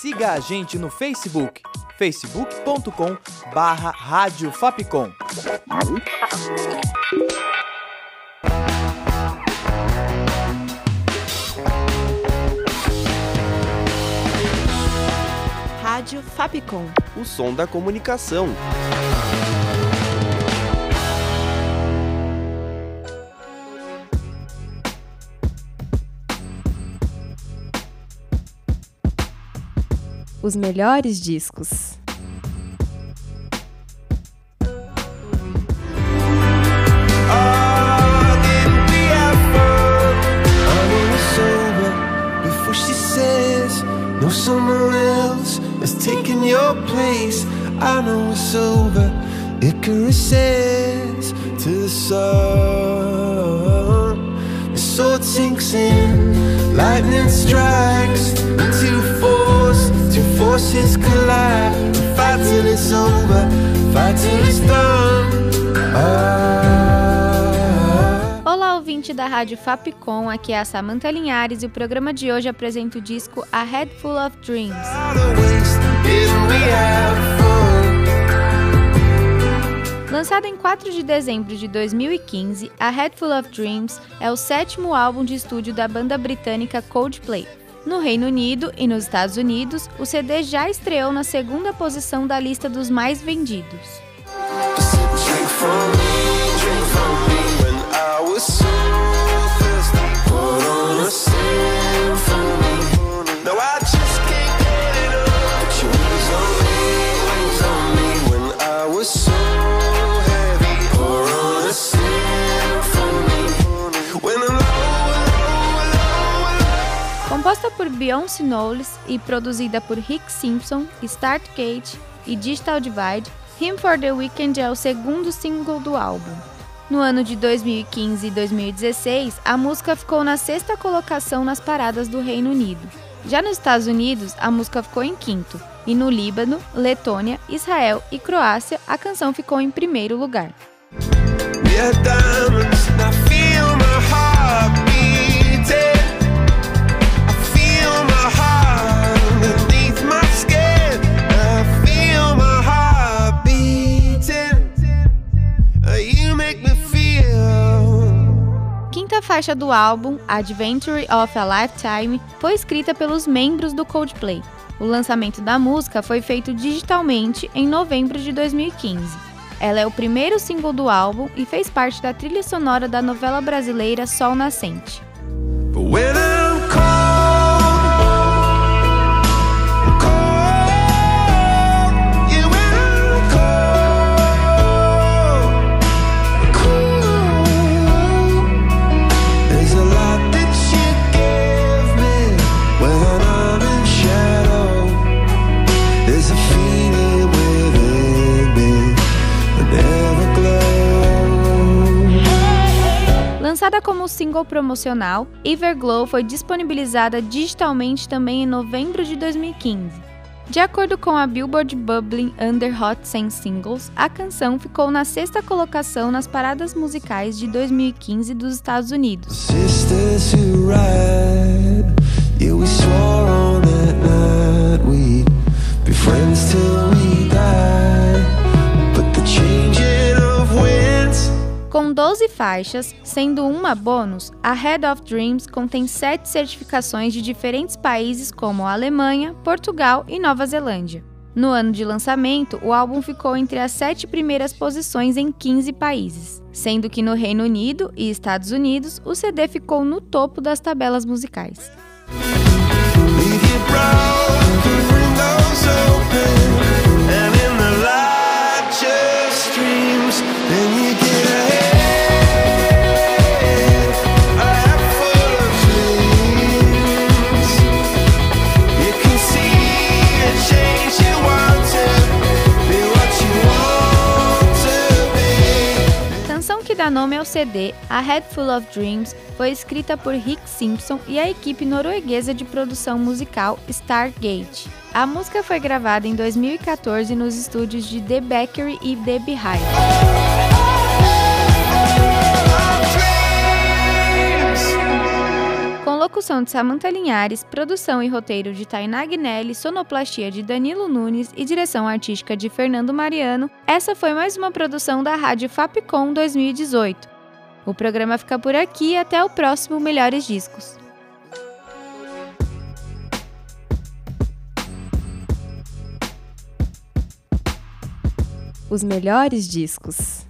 Siga a gente no Facebook, facebook.com barra Rádio Fapcom. Rádio Fapcom. O som da comunicação. Os melhores discos. I know it's over. Icarus to the sun. The sword sinks in, lightning strikes. Collide. Fight till it's over, fight till it's done. Ah. Olá, ouvinte da Rádio Fapcom, aqui é a Samantha Linhares e o programa de hoje apresenta o disco A Head Full of Dreams. Lançado em 4 de dezembro de 2015, A Head Full of Dreams é o sétimo álbum de estúdio da banda britânica Coldplay. No Reino Unido e nos Estados Unidos, o CD já estreou na segunda posição da lista dos mais vendidos. Beyoncé Knowles e produzida por Rick Simpson, Startgate e Digital Divide, Him for the Weekend é o segundo single do álbum. No ano de 2015 e 2016, a música ficou na sexta colocação nas paradas do Reino Unido. Já nos Estados Unidos, a música ficou em quinto, e no Líbano, Letônia, Israel e Croácia, a canção ficou em primeiro lugar. Faixa do álbum, Adventure of a Lifetime, foi escrita pelos membros do Coldplay. O lançamento da música foi feito digitalmente em novembro de 2015. Ela é o primeiro single do álbum e fez parte da trilha sonora da novela brasileira Sol Nascente. Lançada como single promocional, Everglow foi disponibilizada digitalmente também em novembro de 2015. De acordo com a Billboard Bubbling Under Hot 100 Singles, a canção ficou na sexta colocação nas paradas musicais de 2015 dos Estados Unidos. Com 12 faixas, sendo uma bônus, a Head of Dreams contém sete certificações de diferentes países como Alemanha, Portugal e Nova Zelândia. No ano de lançamento, o álbum ficou entre as sete primeiras posições em 15 países, sendo que no Reino Unido e Estados Unidos o CD ficou no topo das tabelas musicais. Dá nome ao CD, A Head Full of Dreams foi escrita por Rick Simpson e a equipe norueguesa de produção musical Stargate. A música foi gravada em 2014 nos estúdios de The Bakery e The Beehive. Locução de Samantha Linhares, produção e roteiro de Tainá Guinelli, sonoplastia de Danilo Nunes e direção artística de Fernando Mariano, essa foi mais uma produção da Rádio Fapcom 2018. O programa fica por aqui e até o próximo Melhores Discos. Os melhores discos.